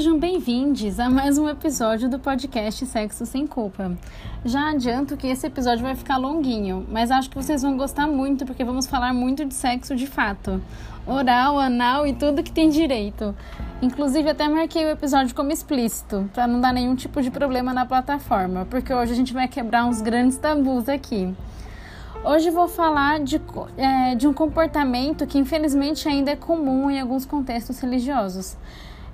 Sejam bem-vindos a mais um episódio do podcast Sexo Sem Culpa. Já adianto que esse episódio vai ficar longuinho, mas acho que vocês vão gostar muito porque vamos falar muito de sexo de fato. Oral, anal e tudo que tem direito. Inclusive até marquei o episódio como explícito, para não dar nenhum tipo de problema na plataforma, porque hoje a gente vai quebrar uns grandes tabus aqui. Hoje vou falar de, é, de um comportamento que infelizmente ainda é comum em alguns contextos religiosos.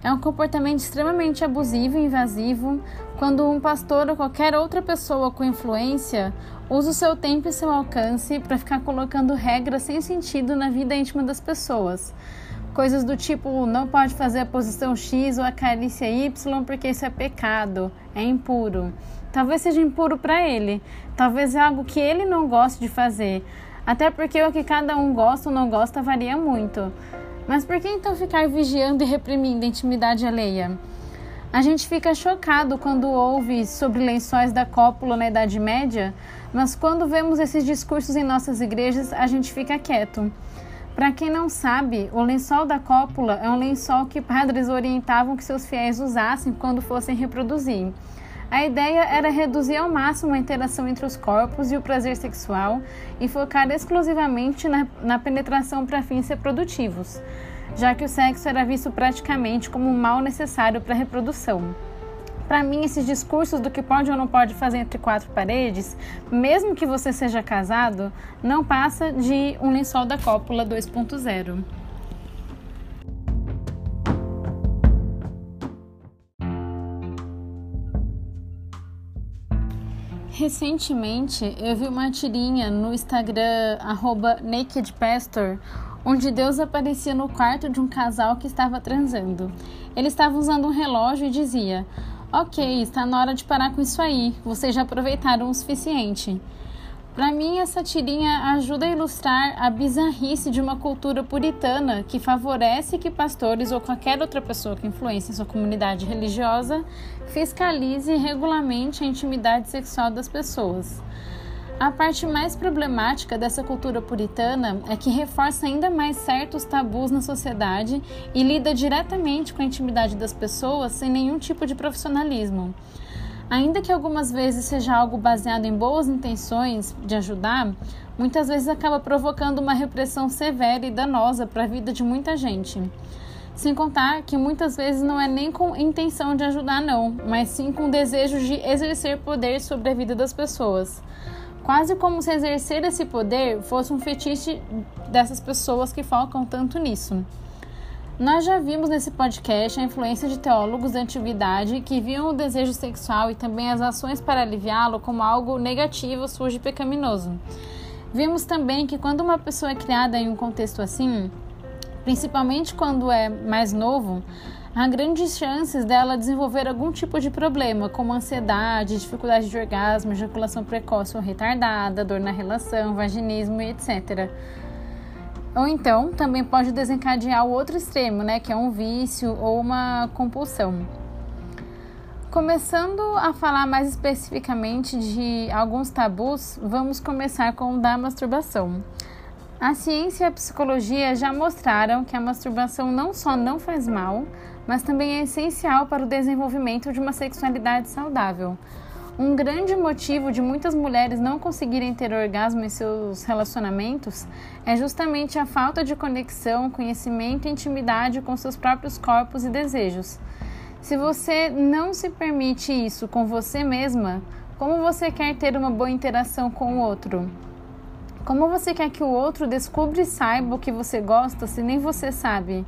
É um comportamento extremamente abusivo e invasivo quando um pastor ou qualquer outra pessoa com influência usa o seu tempo e seu alcance para ficar colocando regras sem sentido na vida íntima das pessoas. Coisas do tipo, não pode fazer a posição X ou a carícia Y porque isso é pecado, é impuro. Talvez seja impuro para ele, talvez é algo que ele não goste de fazer, até porque o que cada um gosta ou não gosta varia muito. Mas por que então ficar vigiando e reprimindo a intimidade alheia? A gente fica chocado quando ouve sobre lençóis da cópula na Idade Média, mas quando vemos esses discursos em nossas igrejas, a gente fica quieto. Para quem não sabe, o lençol da cópula é um lençol que padres orientavam que seus fiéis usassem quando fossem reproduzir. A ideia era reduzir ao máximo a interação entre os corpos e o prazer sexual e focar exclusivamente na, na penetração para fins reprodutivos, já que o sexo era visto praticamente como um mal necessário para a reprodução. Para mim, esses discursos do que pode ou não pode fazer entre quatro paredes, mesmo que você seja casado, não passa de um lençol da cópula 2.0. Recentemente eu vi uma tirinha no Instagram @nakedpastor, onde Deus aparecia no quarto de um casal que estava transando. Ele estava usando um relógio e dizia: "OK, está na hora de parar com isso aí. Vocês já aproveitaram o suficiente." Para mim, essa tirinha ajuda a ilustrar a bizarrice de uma cultura puritana que favorece que pastores ou qualquer outra pessoa que influencie sua comunidade religiosa fiscalize e regulamente a intimidade sexual das pessoas. A parte mais problemática dessa cultura puritana é que reforça ainda mais certos tabus na sociedade e lida diretamente com a intimidade das pessoas sem nenhum tipo de profissionalismo. Ainda que algumas vezes seja algo baseado em boas intenções de ajudar, muitas vezes acaba provocando uma repressão severa e danosa para a vida de muita gente. Sem contar que muitas vezes não é nem com intenção de ajudar, não, mas sim com desejo de exercer poder sobre a vida das pessoas. Quase como se exercer esse poder fosse um fetiche dessas pessoas que focam tanto nisso. Nós já vimos nesse podcast a influência de teólogos da antiguidade que viam o desejo sexual e também as ações para aliviá-lo como algo negativo, sujo e pecaminoso. Vimos também que quando uma pessoa é criada em um contexto assim, principalmente quando é mais novo, há grandes chances dela desenvolver algum tipo de problema, como ansiedade, dificuldade de orgasmo, ejaculação precoce ou retardada, dor na relação, vaginismo e etc. Ou então, também pode desencadear o outro extremo, né, que é um vício ou uma compulsão. Começando a falar mais especificamente de alguns tabus, vamos começar com o da masturbação. A ciência e a psicologia já mostraram que a masturbação não só não faz mal, mas também é essencial para o desenvolvimento de uma sexualidade saudável. Um grande motivo de muitas mulheres não conseguirem ter orgasmo em seus relacionamentos é justamente a falta de conexão, conhecimento e intimidade com seus próprios corpos e desejos. Se você não se permite isso com você mesma, como você quer ter uma boa interação com o outro? Como você quer que o outro descubra e saiba o que você gosta se nem você sabe?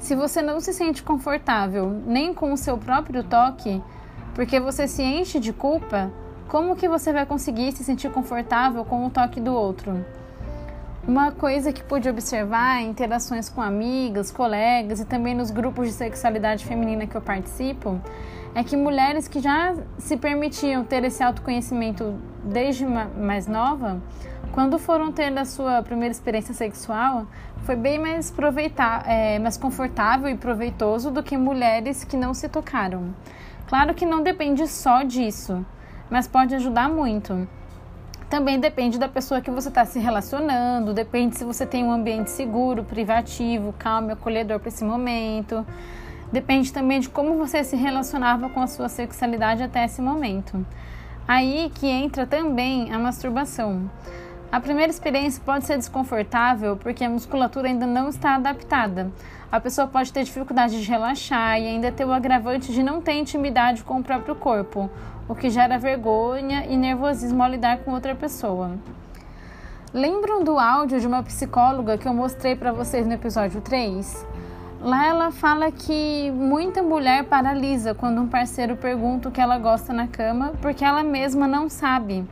Se você não se sente confortável nem com o seu próprio toque, porque você se enche de culpa, como que você vai conseguir se sentir confortável com o toque do outro? Uma coisa que pude observar em interações com amigas, colegas e também nos grupos de sexualidade feminina que eu participo é que mulheres que já se permitiam ter esse autoconhecimento desde mais nova, quando foram ter a sua primeira experiência sexual, foi bem mais, é, mais confortável e proveitoso do que mulheres que não se tocaram. Claro que não depende só disso, mas pode ajudar muito. Também depende da pessoa que você está se relacionando, depende se você tem um ambiente seguro, privativo, calmo e acolhedor para esse momento. Depende também de como você se relacionava com a sua sexualidade até esse momento. Aí que entra também a masturbação. A primeira experiência pode ser desconfortável porque a musculatura ainda não está adaptada. A pessoa pode ter dificuldade de relaxar e ainda ter o agravante de não ter intimidade com o próprio corpo, o que gera vergonha e nervosismo ao lidar com outra pessoa. Lembram do áudio de uma psicóloga que eu mostrei para vocês no episódio 3? Lá ela fala que muita mulher paralisa quando um parceiro pergunta o que ela gosta na cama porque ela mesma não sabe.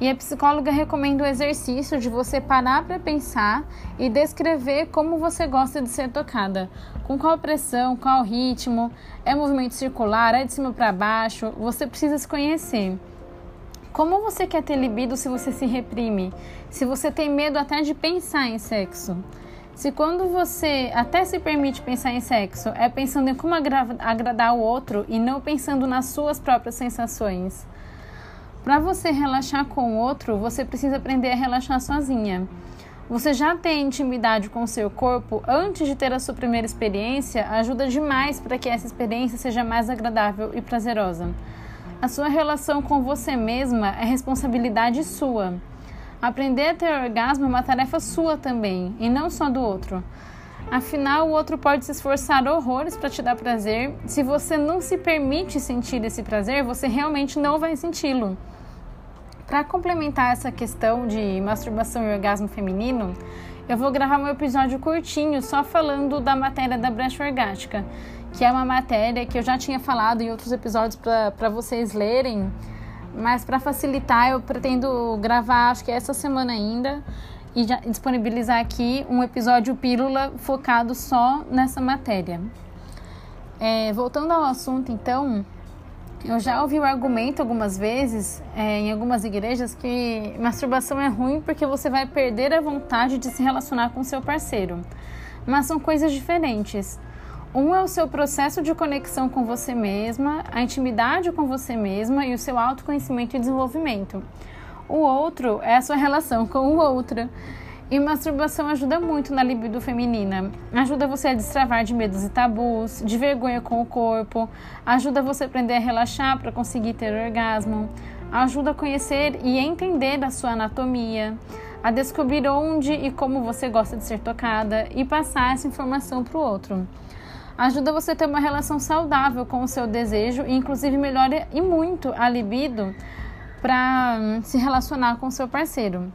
E a psicóloga recomenda o exercício de você parar para pensar e descrever como você gosta de ser tocada. Com qual pressão, qual ritmo, é movimento circular, é de cima para baixo, você precisa se conhecer. Como você quer ter libido se você se reprime? Se você tem medo até de pensar em sexo? Se quando você até se permite pensar em sexo, é pensando em como agradar o outro e não pensando nas suas próprias sensações. Para você relaxar com outro, você precisa aprender a relaxar sozinha. Você já ter intimidade com o seu corpo antes de ter a sua primeira experiência ajuda demais para que essa experiência seja mais agradável e prazerosa. A sua relação com você mesma é responsabilidade sua. Aprender a ter orgasmo é uma tarefa sua também, e não só do outro. Afinal, o outro pode se esforçar horrores para te dar prazer. Se você não se permite sentir esse prazer, você realmente não vai senti-lo. Para complementar essa questão de masturbação e orgasmo feminino, eu vou gravar um episódio curtinho só falando da matéria da brecha orgástica, que é uma matéria que eu já tinha falado em outros episódios para vocês lerem mas para facilitar, eu pretendo gravar, acho que essa semana ainda, e disponibilizar aqui um episódio pílula focado só nessa matéria. É, voltando ao assunto, então, eu já ouvi o argumento algumas vezes é, em algumas igrejas que masturbação é ruim porque você vai perder a vontade de se relacionar com seu parceiro. Mas são coisas diferentes. Um é o seu processo de conexão com você mesma, a intimidade com você mesma e o seu autoconhecimento e desenvolvimento. O outro é a sua relação com o outro. E masturbação ajuda muito na libido feminina. Ajuda você a destravar de medos e tabus, de vergonha com o corpo, ajuda você a aprender a relaxar para conseguir ter orgasmo, ajuda a conhecer e entender a sua anatomia, a descobrir onde e como você gosta de ser tocada e passar essa informação para o outro ajuda você a ter uma relação saudável com o seu desejo e inclusive melhora e muito a libido para hum, se relacionar com o seu parceiro.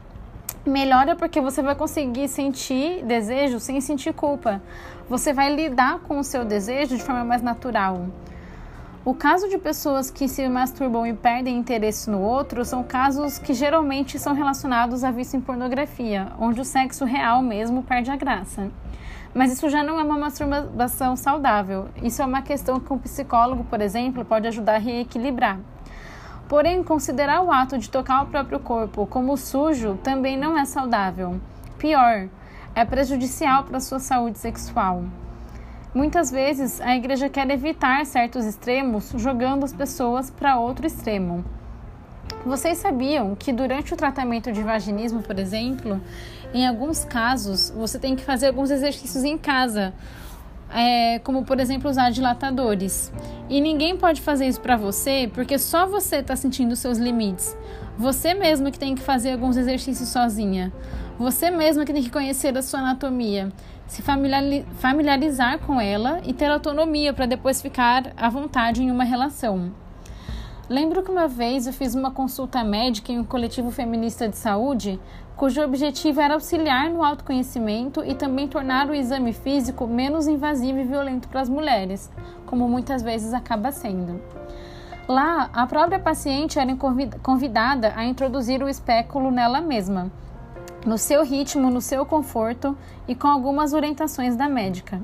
Melhora porque você vai conseguir sentir desejo sem sentir culpa. Você vai lidar com o seu desejo de forma mais natural. O caso de pessoas que se masturbam e perdem interesse no outro são casos que geralmente são relacionados a vício em pornografia, onde o sexo real mesmo perde a graça. Mas isso já não é uma masturbação saudável. Isso é uma questão que um psicólogo, por exemplo, pode ajudar a reequilibrar. Porém, considerar o ato de tocar o próprio corpo como sujo também não é saudável. Pior, é prejudicial para a sua saúde sexual. Muitas vezes a igreja quer evitar certos extremos jogando as pessoas para outro extremo. Vocês sabiam que durante o tratamento de vaginismo, por exemplo, em alguns casos você tem que fazer alguns exercícios em casa, é, como por exemplo usar dilatadores. E ninguém pode fazer isso para você porque só você está sentindo seus limites. Você mesmo que tem que fazer alguns exercícios sozinha. Você mesmo que tem que conhecer a sua anatomia, se familiarizar com ela e ter autonomia para depois ficar à vontade em uma relação. Lembro que uma vez eu fiz uma consulta médica em um coletivo feminista de saúde, cujo objetivo era auxiliar no autoconhecimento e também tornar o exame físico menos invasivo e violento para as mulheres, como muitas vezes acaba sendo. Lá, a própria paciente era convidada a introduzir o espéculo nela mesma, no seu ritmo, no seu conforto e com algumas orientações da médica.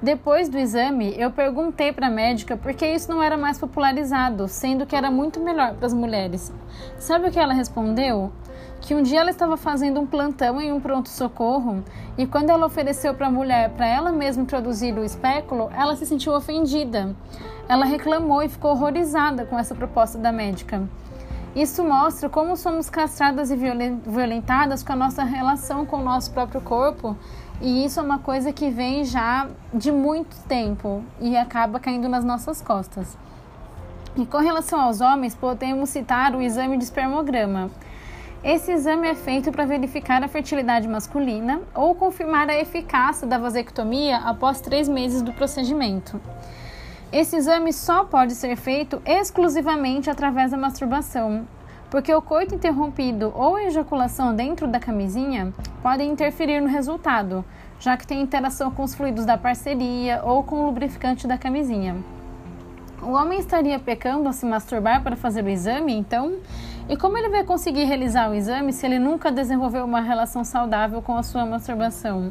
Depois do exame, eu perguntei para a médica por que isso não era mais popularizado, sendo que era muito melhor para as mulheres. Sabe o que ela respondeu? Que um dia ela estava fazendo um plantão em um pronto-socorro e quando ela ofereceu para a mulher para ela mesma introduzir o espéculo, ela se sentiu ofendida. Ela reclamou e ficou horrorizada com essa proposta da médica. Isso mostra como somos castradas e violentadas com a nossa relação com o nosso próprio corpo E isso é uma coisa que vem já de muito tempo e acaba caindo nas nossas costas. E com relação aos homens, podemos citar o exame de espermograma. Esse exame é feito para verificar a fertilidade masculina ou confirmar a eficácia da vasectomia após três meses do procedimento. Esse exame só pode ser feito exclusivamente através da masturbação, porque o coito interrompido ou a ejaculação dentro da camisinha podem interferir no resultado, já que tem interação com os fluidos da parceria ou com o lubrificante da camisinha. O homem estaria pecando ao se masturbar para fazer o exame, então? E como ele vai conseguir realizar o exame se ele nunca desenvolveu uma relação saudável com a sua masturbação?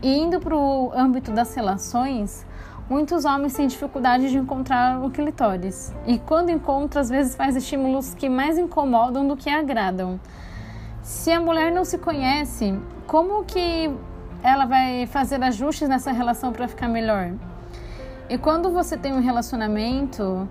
E indo para o âmbito das relações, Muitos homens têm dificuldade de encontrar o clitóris e, quando encontra, às vezes faz estímulos que mais incomodam do que agradam. Se a mulher não se conhece, como que ela vai fazer ajustes nessa relação para ficar melhor? E quando você tem um relacionamento,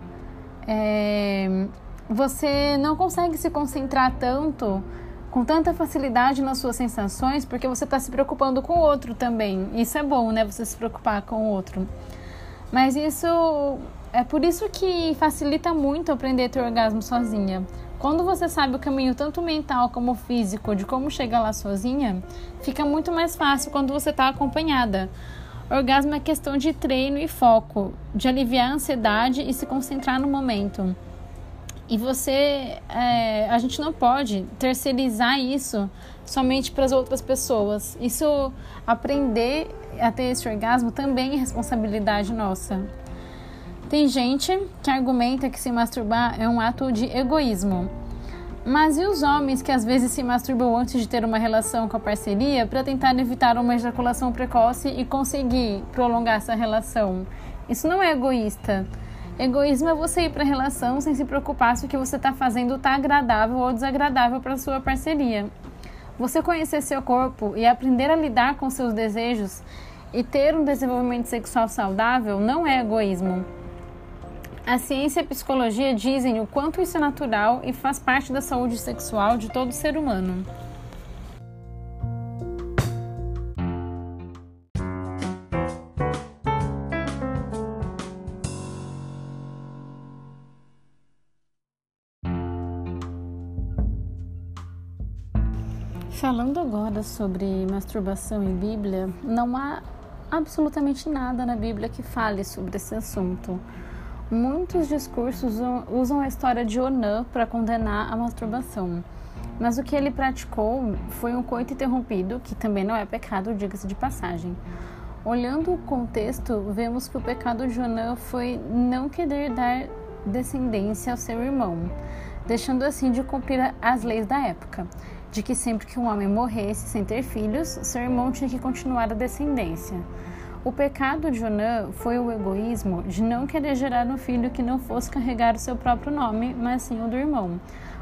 é, você não consegue se concentrar tanto, com tanta facilidade nas suas sensações, porque você está se preocupando com o outro também. Isso é bom, né? Você se preocupar com o outro. Mas isso é por isso que facilita muito aprender a ter orgasmo sozinha. Quando você sabe o caminho tanto mental como físico de como chegar lá sozinha, fica muito mais fácil quando você está acompanhada. Orgasmo é questão de treino e foco, de aliviar a ansiedade e se concentrar no momento. E você, é, a gente não pode terceirizar isso somente para as outras pessoas. Isso, aprender a ter esse orgasmo também é responsabilidade nossa. Tem gente que argumenta que se masturbar é um ato de egoísmo. Mas e os homens que às vezes se masturbam antes de ter uma relação com a parceria para tentar evitar uma ejaculação precoce e conseguir prolongar essa relação? Isso não é egoísta. Egoísmo é você ir para a relação sem se preocupar se o que você está fazendo está agradável ou desagradável para sua parceria. Você conhecer seu corpo e aprender a lidar com seus desejos e ter um desenvolvimento sexual saudável não é egoísmo. A ciência e a psicologia dizem o quanto isso é natural e faz parte da saúde sexual de todo ser humano. Falando agora sobre masturbação em Bíblia, não há absolutamente nada na Bíblia que fale sobre esse assunto. Muitos discursos usam a história de Onã para condenar a masturbação. Mas o que ele praticou foi um coito interrompido, que também não é pecado, diga-se de passagem. Olhando o contexto, vemos que o pecado de Onã foi não querer dar descendência ao seu irmão, deixando assim de cumprir as leis da época de que sempre que um homem morresse sem ter filhos, seu irmão tinha que continuar a descendência. O pecado de Onã foi o egoísmo de não querer gerar um filho que não fosse carregar o seu próprio nome, mas sim o do irmão.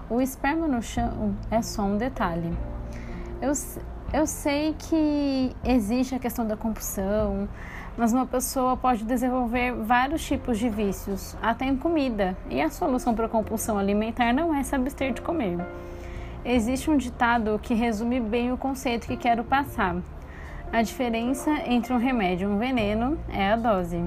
O esperma no chão é só um detalhe. Eu, eu sei que existe a questão da compulsão, mas uma pessoa pode desenvolver vários tipos de vícios, até em comida, e a solução para a compulsão alimentar não é se abster de comer. Existe um ditado que resume bem o conceito que quero passar. A diferença entre um remédio e um veneno é a dose.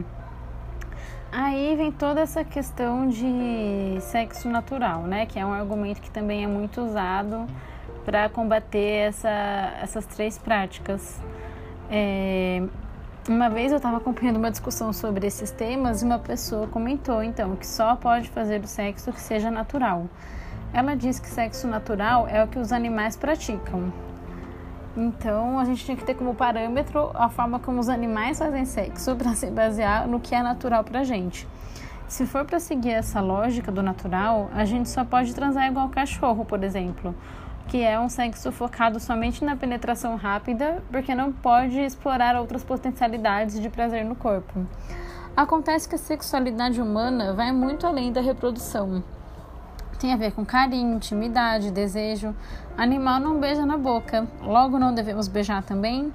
Aí vem toda essa questão de sexo natural, né? Que é um argumento que também é muito usado para combater essa, essas três práticas. É, uma vez eu estava acompanhando uma discussão sobre esses temas e uma pessoa comentou então que só pode fazer o sexo que seja natural. Ela diz que sexo natural é o que os animais praticam. Então a gente tinha que ter como parâmetro a forma como os animais fazem sexo para se basear no que é natural para gente. Se for para seguir essa lógica do natural, a gente só pode transar igual cachorro, por exemplo, que é um sexo focado somente na penetração rápida, porque não pode explorar outras potencialidades de prazer no corpo. Acontece que a sexualidade humana vai muito além da reprodução. Tem a ver com carinho, intimidade, desejo. Animal não beija na boca, logo não devemos beijar também?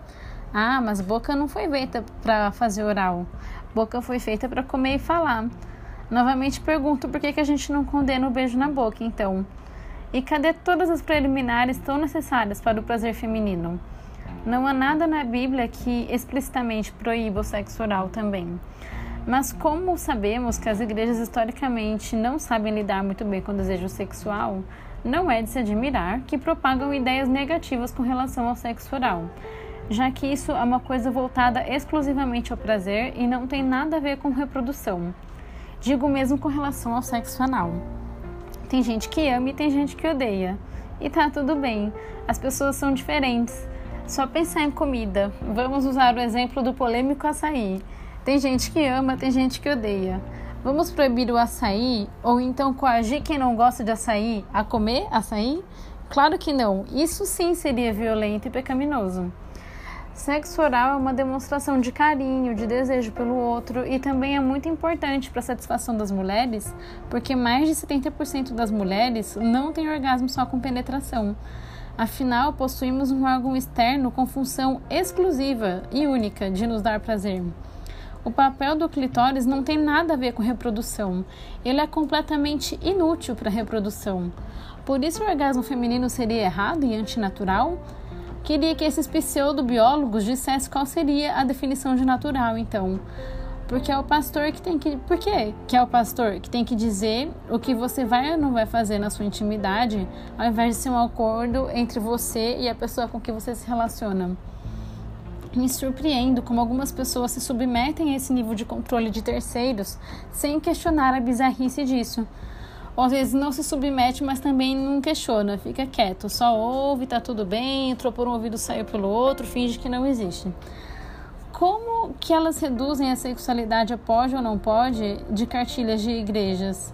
Ah, mas boca não foi feita para fazer oral. Boca foi feita para comer e falar. Novamente pergunto por que, que a gente não condena o beijo na boca, então. E cadê todas as preliminares tão necessárias para o prazer feminino? Não há nada na Bíblia que explicitamente proíba o sexo oral também. Mas como sabemos que as igrejas historicamente não sabem lidar muito bem com o desejo sexual, não é de se admirar que propagam ideias negativas com relação ao sexo oral, já que isso é uma coisa voltada exclusivamente ao prazer e não tem nada a ver com reprodução. Digo mesmo com relação ao sexo anal. Tem gente que ama e tem gente que odeia. E tá tudo bem, as pessoas são diferentes. Só pensar em comida. Vamos usar o exemplo do polêmico açaí. Tem gente que ama, tem gente que odeia. Vamos proibir o açaí ou então coagir quem não gosta de açaí a comer açaí? Claro que não. Isso sim seria violento e pecaminoso. Sexo oral é uma demonstração de carinho, de desejo pelo outro e também é muito importante para a satisfação das mulheres, porque mais de 70% das mulheres não têm orgasmo só com penetração. Afinal, possuímos um órgão externo com função exclusiva e única de nos dar prazer. O papel do clitóris não tem nada a ver com reprodução. Ele é completamente inútil para a reprodução. Por isso, o orgasmo feminino seria errado e antinatural? Queria que esses pseudobiólogos dissessem qual seria a definição de natural, então. Porque é o pastor que tem que. Por quê? Que é o pastor que tem que dizer o que você vai ou não vai fazer na sua intimidade, ao invés de ser um acordo entre você e a pessoa com que você se relaciona. Me surpreendo como algumas pessoas se submetem a esse nível de controle de terceiros sem questionar a bizarrice disso. Ou às vezes não se submete, mas também não questiona, fica quieto, só ouve, tá tudo bem, entrou por um ouvido, saiu pelo outro, finge que não existe como que elas reduzem a sexualidade a pode ou não pode de cartilhas de igrejas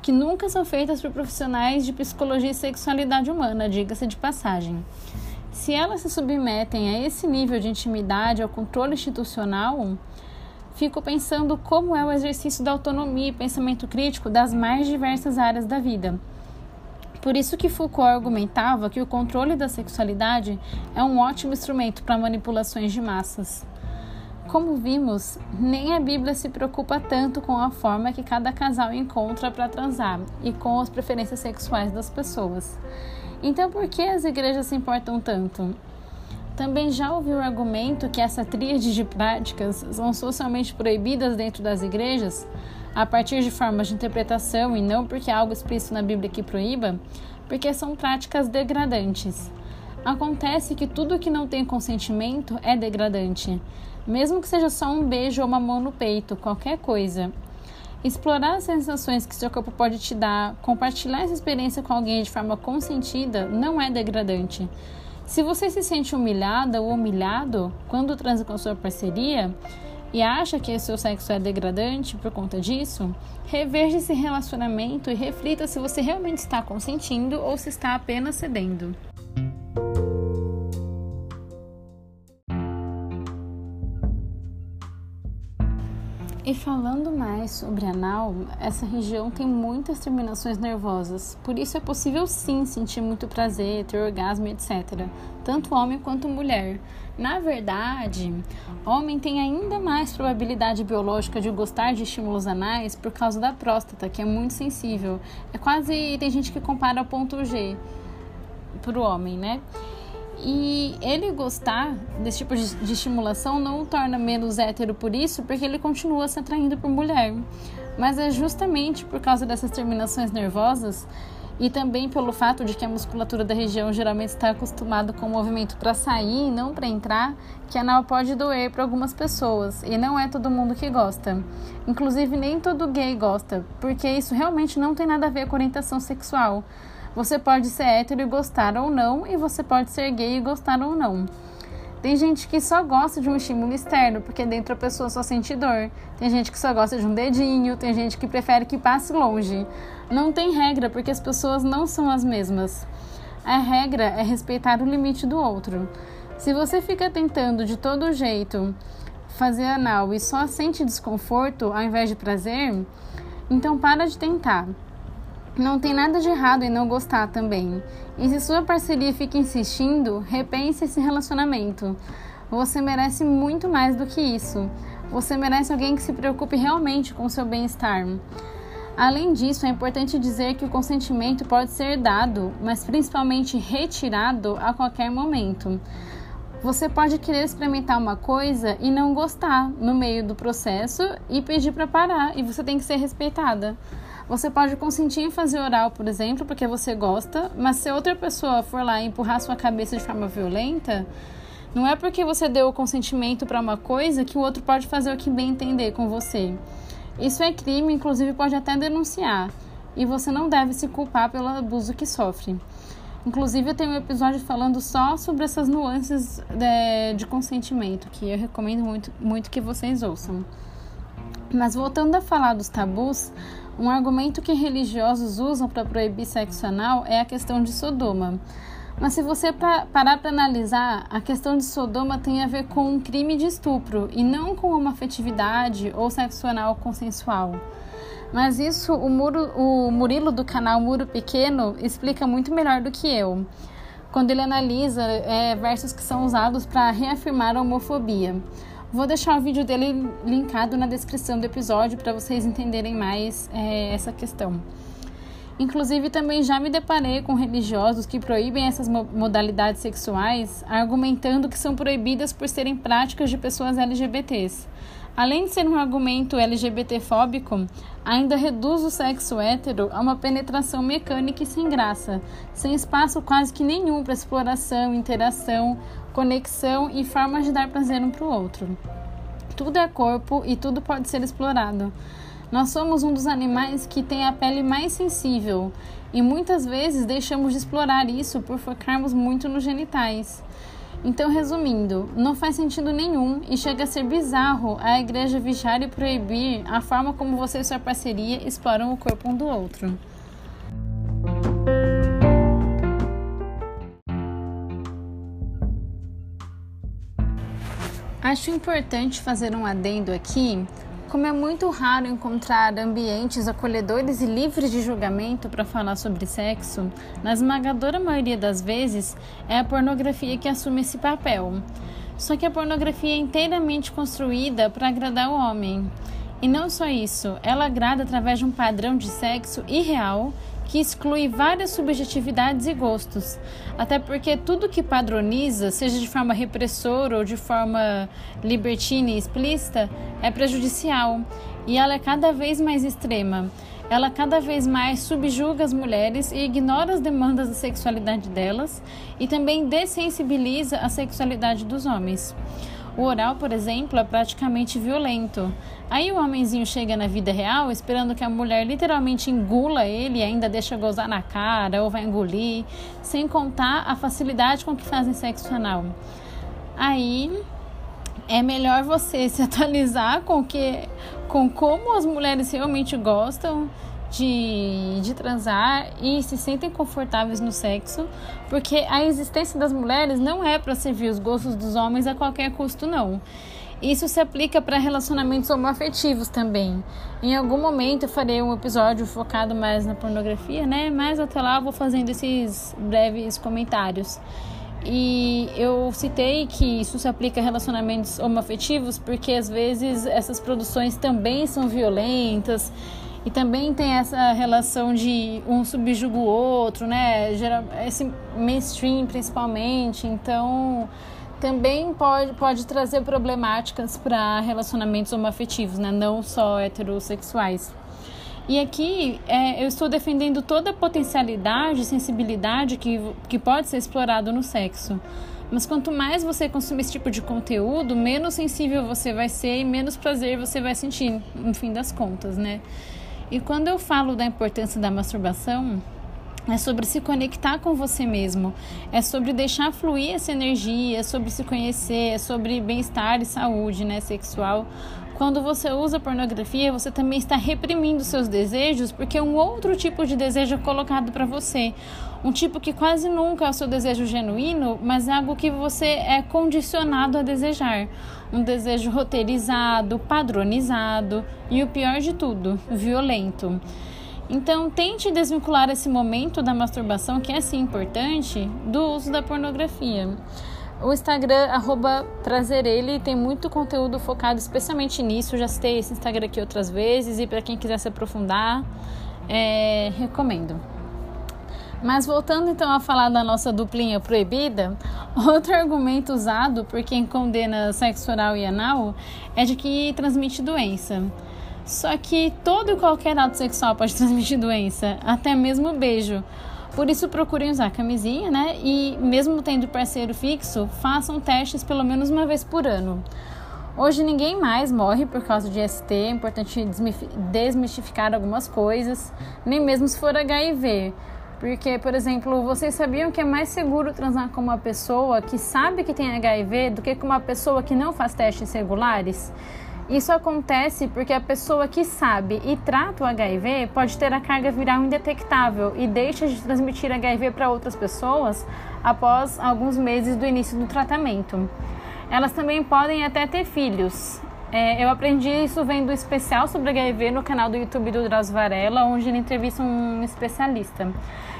que nunca são feitas por profissionais de psicologia e sexualidade humana, diga-se de passagem. Se elas se submetem a esse nível de intimidade, ao controle institucional, fico pensando como é o exercício da autonomia e pensamento crítico das mais diversas áreas da vida. Por isso que Foucault argumentava que o controle da sexualidade é um ótimo instrumento para manipulações de massas. Como vimos, nem a Bíblia se preocupa tanto com a forma que cada casal encontra para transar e com as preferências sexuais das pessoas. Então, por que as igrejas se importam tanto? Também já ouviu o argumento que essa tríade de práticas são socialmente proibidas dentro das igrejas, a partir de formas de interpretação e não porque há algo explícito na Bíblia que proíba, porque são práticas degradantes. Acontece que tudo que não tem consentimento é degradante mesmo que seja só um beijo ou uma mão no peito, qualquer coisa. Explorar as sensações que seu corpo pode te dar, compartilhar essa experiência com alguém de forma consentida, não é degradante. Se você se sente humilhada ou humilhado quando transa com sua parceria e acha que seu sexo é degradante por conta disso, reveja esse relacionamento e reflita se você realmente está consentindo ou se está apenas cedendo. E falando mais sobre anal, essa região tem muitas terminações nervosas, por isso é possível sim sentir muito prazer, ter orgasmo, etc. Tanto homem quanto mulher. Na verdade, homem tem ainda mais probabilidade biológica de gostar de estímulos anais por causa da próstata, que é muito sensível. É quase. tem gente que compara ao ponto G para o homem, né? E ele gostar desse tipo de, estimulação não o torna menos hétero por isso, porque ele continua se atraindo por mulher. Mas é justamente por causa dessas terminações nervosas e também pelo fato de que a musculatura da região geralmente está acostumada com o movimento para sair e não para entrar, que a anal pode doer para algumas pessoas e não é todo mundo que gosta. Inclusive, nem todo gay gosta, porque isso realmente não tem nada a ver com orientação sexual. Você pode ser hétero e gostar ou não, e você pode ser gay e gostar ou não. Tem gente que só gosta de um estímulo externo, porque dentro a pessoa só sente dor. Tem gente que só gosta de um dedinho, tem gente que prefere que passe longe. Não tem regra, porque as pessoas não são as mesmas. A regra é respeitar o limite do outro. Se você fica tentando de todo jeito fazer anal e só sente desconforto ao invés de prazer, então para de tentar. Não tem nada de errado em não gostar também. E se sua parceria fica insistindo, repense esse relacionamento. Você merece muito mais do que isso. Você merece alguém que se preocupe realmente com seu bem-estar. Além disso, é importante dizer que o consentimento pode ser dado, mas principalmente retirado a qualquer momento. Você pode querer experimentar uma coisa e não gostar no meio do processo e pedir para parar, e você tem que ser respeitada. Você pode consentir em fazer oral, por exemplo, porque você gosta, mas se outra pessoa for lá e empurrar sua cabeça de forma violenta, não é porque você deu o consentimento para uma coisa que o outro pode fazer o que bem entender com você. Isso é crime, inclusive pode até denunciar, e você não deve se culpar pelo abuso que sofre. Inclusive, eu tenho um episódio falando só sobre essas nuances de, é, de consentimento, que eu recomendo muito, muito que vocês ouçam. Mas voltando a falar dos tabus, um argumento que religiosos usam para proibir sexo anal é a questão de Sodoma. Mas se você parar para analisar, a questão de Sodoma tem a ver com um crime de estupro e não com uma afetividade ou sexo anal consensual. Mas isso o, Muro, o Murilo do canal Muro Pequeno explica muito melhor do que eu, quando ele analisa é, versos que são usados para reafirmar a homofobia. Vou deixar o vídeo dele linkado na descrição do episódio para vocês entenderem mais é, essa questão. Inclusive, também já me deparei com religiosos que proíbem essas modalidades sexuais, argumentando que são proibidas por serem práticas de pessoas LGBTs. Além de ser um argumento LGBTfóbico, ainda reduz o sexo hétero a uma penetração mecânica e sem graça, sem espaço quase que nenhum para exploração, interação, conexão e formas de dar prazer um para o outro. Tudo é corpo e tudo pode ser explorado. Nós somos um dos animais que tem a pele mais sensível e muitas vezes deixamos de explorar isso por focarmos muito nos genitais. Então, resumindo, não faz sentido nenhum e chega a ser bizarro a igreja vigiar e proibir a forma como você e sua parceria exploram o corpo um do outro. Acho importante fazer um adendo aqui como é muito raro encontrar ambientes acolhedores e livres de julgamento para falar sobre sexo, na esmagadora maioria das vezes é a pornografia que assume esse papel. Só que a pornografia é inteiramente construída para agradar o homem. E não só isso, ela agrada através de um padrão de sexo irreal que exclui várias subjetividades e gostos. Até porque tudo que padroniza, seja de forma repressora ou de forma libertina e explícita, é prejudicial. E ela é cada vez mais extrema. Ela cada vez mais subjuga as mulheres e ignora as demandas da sexualidade delas e também dessensibiliza a sexualidade dos homens. O oral, por exemplo, é praticamente violento. Aí o homenzinho chega na vida real esperando que a mulher literalmente engula ele e ainda deixa gozar na cara ou vai engolir, sem contar a facilidade com que fazem sexo anal. Aí é melhor você se atualizar com que com como as mulheres realmente gostam de, de transar e se sentem confortáveis no sexo, porque a existência das mulheres não é para servir os gostos dos homens a qualquer custo, não. Isso se aplica para relacionamentos homoafetivos também. Em algum momento eu farei um episódio focado mais na pornografia, né? Mas até lá eu vou fazendo esses breves comentários. E eu citei que isso se aplica a relacionamentos homoafetivos porque às vezes essas produções também são violentas e também tem essa relação de um subjuga o outro, né? Esse mainstream principalmente. Então, também pode, pode trazer problemáticas para relacionamentos homoafetivos, né? Não só heterossexuais. E aqui é, eu estou defendendo toda a potencialidade e sensibilidade que, que pode ser explorado no sexo. Mas quanto mais você consumir esse tipo de conteúdo, menos sensível você vai ser e menos prazer você vai sentir, no fim das contas, né? E quando eu falo da importância da masturbação, é sobre se conectar com você mesmo, é sobre deixar fluir essa energia, é sobre se conhecer, é sobre bem-estar e saúde né, sexual. Quando você usa pornografia, você também está reprimindo seus desejos, porque um outro tipo de desejo é colocado para você. Um tipo que quase nunca é o seu desejo genuíno, mas é algo que você é condicionado a desejar. Um desejo roteirizado, padronizado e o pior de tudo, violento. Então, tente desvincular esse momento da masturbação, que é sim importante, do uso da pornografia. O Instagram, arroba prazerele, tem muito conteúdo focado especialmente nisso. Já citei esse Instagram aqui outras vezes e para quem quiser se aprofundar, é, recomendo. Mas voltando então a falar da nossa duplinha proibida, outro argumento usado por quem condena sexo oral e anal é de que transmite doença. Só que todo e qualquer ato sexual pode transmitir doença, até mesmo beijo. Por isso procurem usar camisinha, né? E mesmo tendo parceiro fixo, façam testes pelo menos uma vez por ano. Hoje ninguém mais morre por causa de ST, é importante desmistificar algumas coisas, nem mesmo se for HIV. Porque, por exemplo, vocês sabiam que é mais seguro transar com uma pessoa que sabe que tem HIV do que com uma pessoa que não faz testes regulares? Isso acontece porque a pessoa que sabe e trata o HIV pode ter a carga viral indetectável e deixa de transmitir HIV para outras pessoas após alguns meses do início do tratamento. Elas também podem até ter filhos. É, eu aprendi isso vendo um especial sobre HIV no canal do YouTube do Drauzio Varela, onde ele entrevista um especialista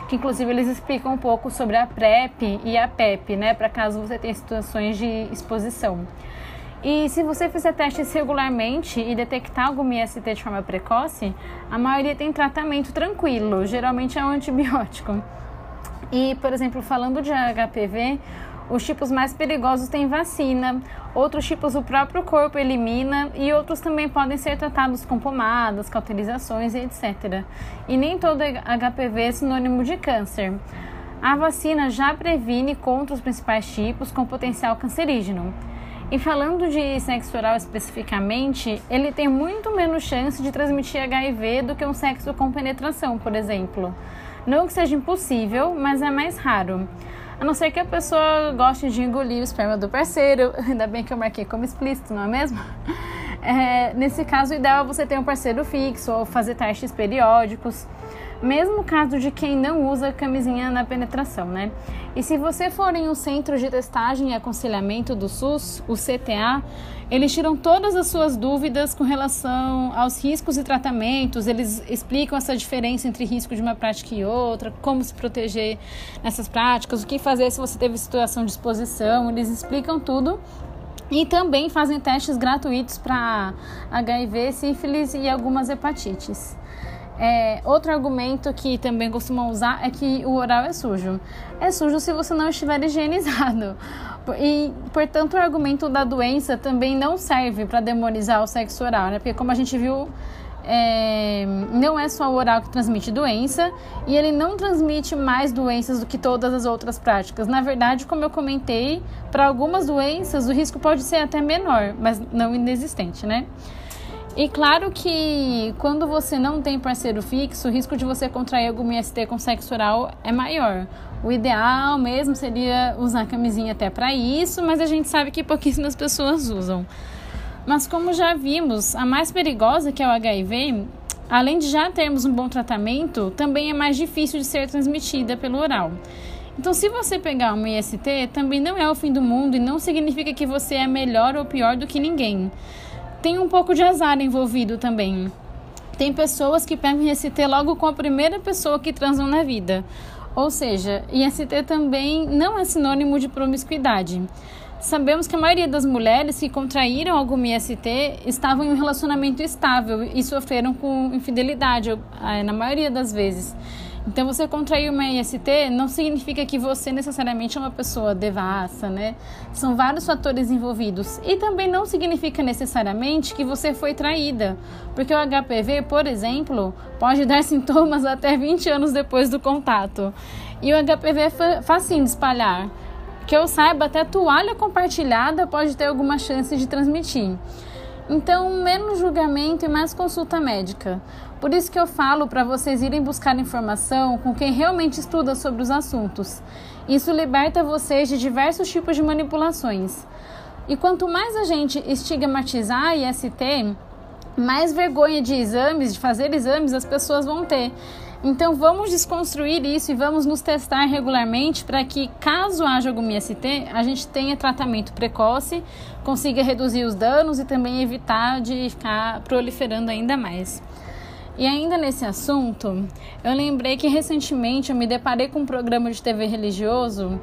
que inclusive eles explicam um pouco sobre a PrEP e a PEP, né, para caso você tenha situações de exposição. E se você fizer testes regularmente e detectar algum IST de forma precoce, a maioria tem tratamento tranquilo, geralmente é um antibiótico. E, por exemplo, falando de HPV, os tipos mais perigosos têm vacina, outros tipos o próprio corpo elimina e outros também podem ser tratados com pomadas, cauterizações e etc. E nem todo HPV é sinônimo de câncer. A vacina já previne contra os principais tipos com potencial cancerígeno. E falando de sexo oral especificamente, ele tem muito menos chance de transmitir HIV do que um sexo com penetração, por exemplo. Não que seja impossível, mas é mais raro. A não ser que a pessoa goste de engolir o esperma do parceiro. Ainda bem que eu marquei como explícito, não é mesmo? É, nesse caso, o ideal é você ter um parceiro fixo ou fazer testes periódicos. Mesmo caso de quem não usa camisinha na penetração, né? E se você for em um centro de testagem e aconselhamento do SUS, o CTA, eles tiram todas as suas dúvidas com relação aos riscos e tratamentos, eles explicam essa diferença entre risco de uma prática e outra, como se proteger nessas práticas, o que fazer se você teve situação de exposição, eles explicam tudo. E também fazem testes gratuitos para HIV, sífilis e algumas hepatites. É, outro argumento que também costumam usar é que o oral é sujo. É sujo se você não estiver higienizado. E, portanto, o argumento da doença também não serve para demonizar o sexo oral, né? Porque, como a gente viu, é, não é só o oral que transmite doença e ele não transmite mais doenças do que todas as outras práticas. Na verdade, como eu comentei, para algumas doenças o risco pode ser até menor, mas não inexistente, né? E claro que quando você não tem parceiro fixo, o risco de você contrair algum IST com sexo oral é maior. O ideal mesmo seria usar camisinha até para isso, mas a gente sabe que pouquíssimas pessoas usam. Mas como já vimos, a mais perigosa, que é o HIV, além de já termos um bom tratamento, também é mais difícil de ser transmitida pelo oral. Então, se você pegar uma IST, também não é o fim do mundo e não significa que você é melhor ou pior do que ninguém tem um pouco de azar envolvido também. Tem pessoas que pegam IST logo com a primeira pessoa que transam na vida. Ou seja, IST também não é sinônimo de promiscuidade. Sabemos que a maioria das mulheres que contraíram algum IST estavam em um relacionamento estável e sofreram com infidelidade, eh, na maioria das vezes. Então, você contrair uma IST não significa que você necessariamente é uma pessoa devassa, né? São vários fatores envolvidos. E também não significa necessariamente que você foi traída, porque o HPV, por exemplo, pode dar sintomas até 20 anos depois do contato. E o HPV é facinho de espalhar. Que eu saiba, até toalha compartilhada pode ter alguma chance de transmitir. Então, menos julgamento e mais consulta médica. Por isso que eu falo para vocês irem buscar informação com quem realmente estuda sobre os assuntos. Isso liberta vocês de diversos tipos de manipulações. E quanto mais a gente estigmatizar IST, mais vergonha de exames, de fazer exames, as pessoas vão ter. Então vamos desconstruir isso e vamos nos testar regularmente para que, caso haja algum IST, a gente tenha tratamento precoce, consiga reduzir os danos e também evitar de ficar proliferando ainda mais. E ainda nesse assunto, eu lembrei que recentemente eu me deparei com um programa de TV religioso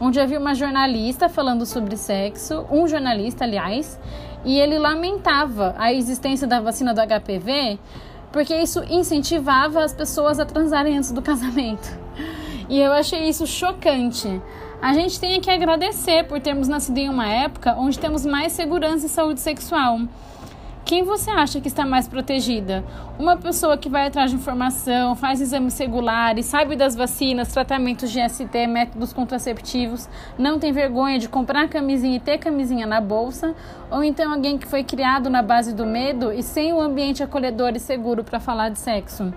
onde havia uma jornalista falando sobre sexo, um jornalista, aliás, e ele lamentava a existência da vacina do HPV porque isso incentivava as pessoas a transarem antes do casamento. E eu achei isso chocante. A gente tem que agradecer por termos nascido em uma época onde temos mais segurança em saúde sexual. Quem você acha que está mais protegida? Uma pessoa que vai atrás de informação, faz exames regulares, sabe das vacinas, tratamentos de ST, métodos contraceptivos, não tem vergonha de comprar camisinha e ter camisinha na bolsa? Ou então alguém que foi criado na base do medo e sem um ambiente acolhedor e seguro para falar de sexo?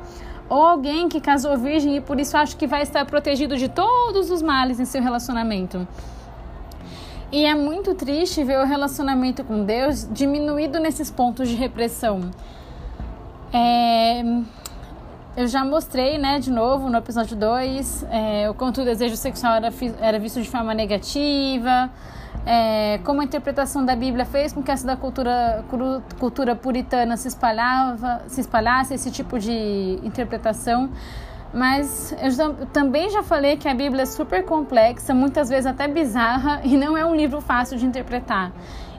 Ou alguém que casou virgem e por isso acha que vai estar protegido de todos os males em seu relacionamento? E é muito triste ver o relacionamento com Deus diminuído nesses pontos de repressão. É, eu já mostrei, né, de novo, no episódio 2, é, o quanto o desejo sexual era, era visto de forma negativa, é, como a interpretação da Bíblia fez com que essa da cultura, cultura puritana se, espalhava, se espalhasse, esse tipo de interpretação. Mas eu também já falei que a Bíblia é super complexa, muitas vezes até bizarra, e não é um livro fácil de interpretar.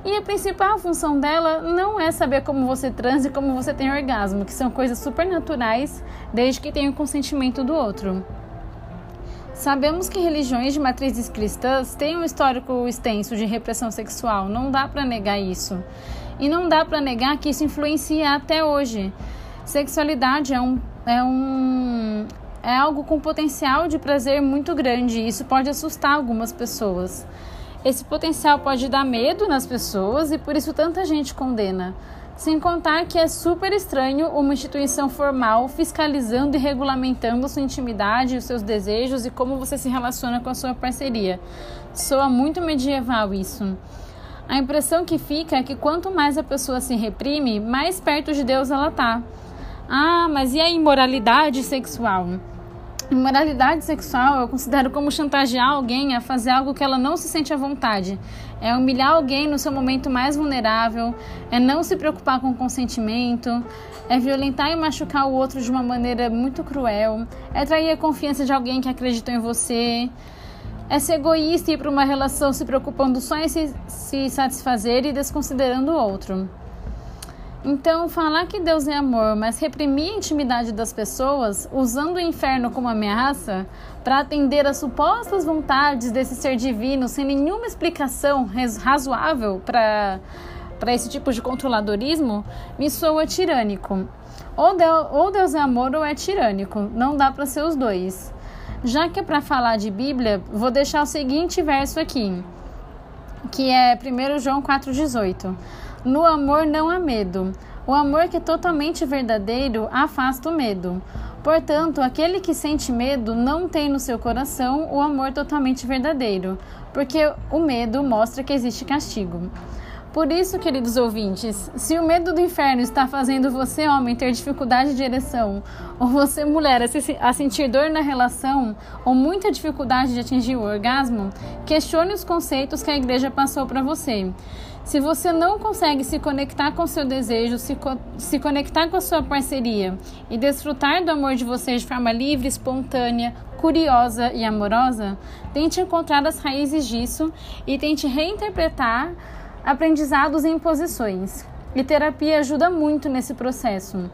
E a principal função dela não é saber como você transa e como você tem orgasmo, que são coisas super naturais, desde que tenha o consentimento do outro. Sabemos que religiões de matrizes cristãs têm um histórico extenso de repressão sexual, não dá para negar isso. E não dá para negar que isso influencia até hoje. Sexualidade é um, é um é algo com potencial de prazer muito grande e isso pode assustar algumas pessoas. Esse potencial pode dar medo nas pessoas e por isso tanta gente condena. Sem contar que é super estranho uma instituição formal fiscalizando e regulamentando sua intimidade, os seus desejos e como você se relaciona com a sua parceria. Soa muito medieval isso. A impressão que fica é que quanto mais a pessoa se reprime, mais perto de Deus ela tá. Ah, mas e a imoralidade sexual? Imoralidade sexual eu considero como chantagear alguém a fazer algo que ela não se sente à vontade. É humilhar alguém no seu momento mais vulnerável, é não se preocupar com o consentimento, é violentar e machucar o outro de uma maneira muito cruel, é trair a confiança de alguém que acreditou em você, é ser egoísta e ir para uma relação se preocupando só em se, se satisfazer e desconsiderando o outro. Então, falar que Deus é amor, mas reprimir a intimidade das pessoas, usando o inferno como ameaça, para atender às supostas vontades desse ser divino, sem nenhuma explicação razoável para esse tipo de controladorismo, me soa tirânico. Ou Deus, ou Deus é amor ou é tirânico, não dá para ser os dois. Já que é para falar de Bíblia, vou deixar o seguinte verso aqui, que é 1 João 4,18. No amor não há medo. O amor que é totalmente verdadeiro afasta o medo. Portanto, aquele que sente medo não tem no seu coração o amor totalmente verdadeiro, porque o medo mostra que existe castigo. Por isso, queridos ouvintes, se o medo do inferno está fazendo você, homem, ter dificuldade de ereção, ou você, mulher, a sentir dor na relação, ou muita dificuldade de atingir o orgasmo, questione os conceitos que a igreja passou para você. Se você não consegue se conectar com seu desejo, se, co se conectar com a sua parceria e desfrutar do amor de vocês de forma livre, espontânea, curiosa e amorosa, tente encontrar as raízes disso e tente reinterpretar aprendizados e imposições. E terapia ajuda muito nesse processo.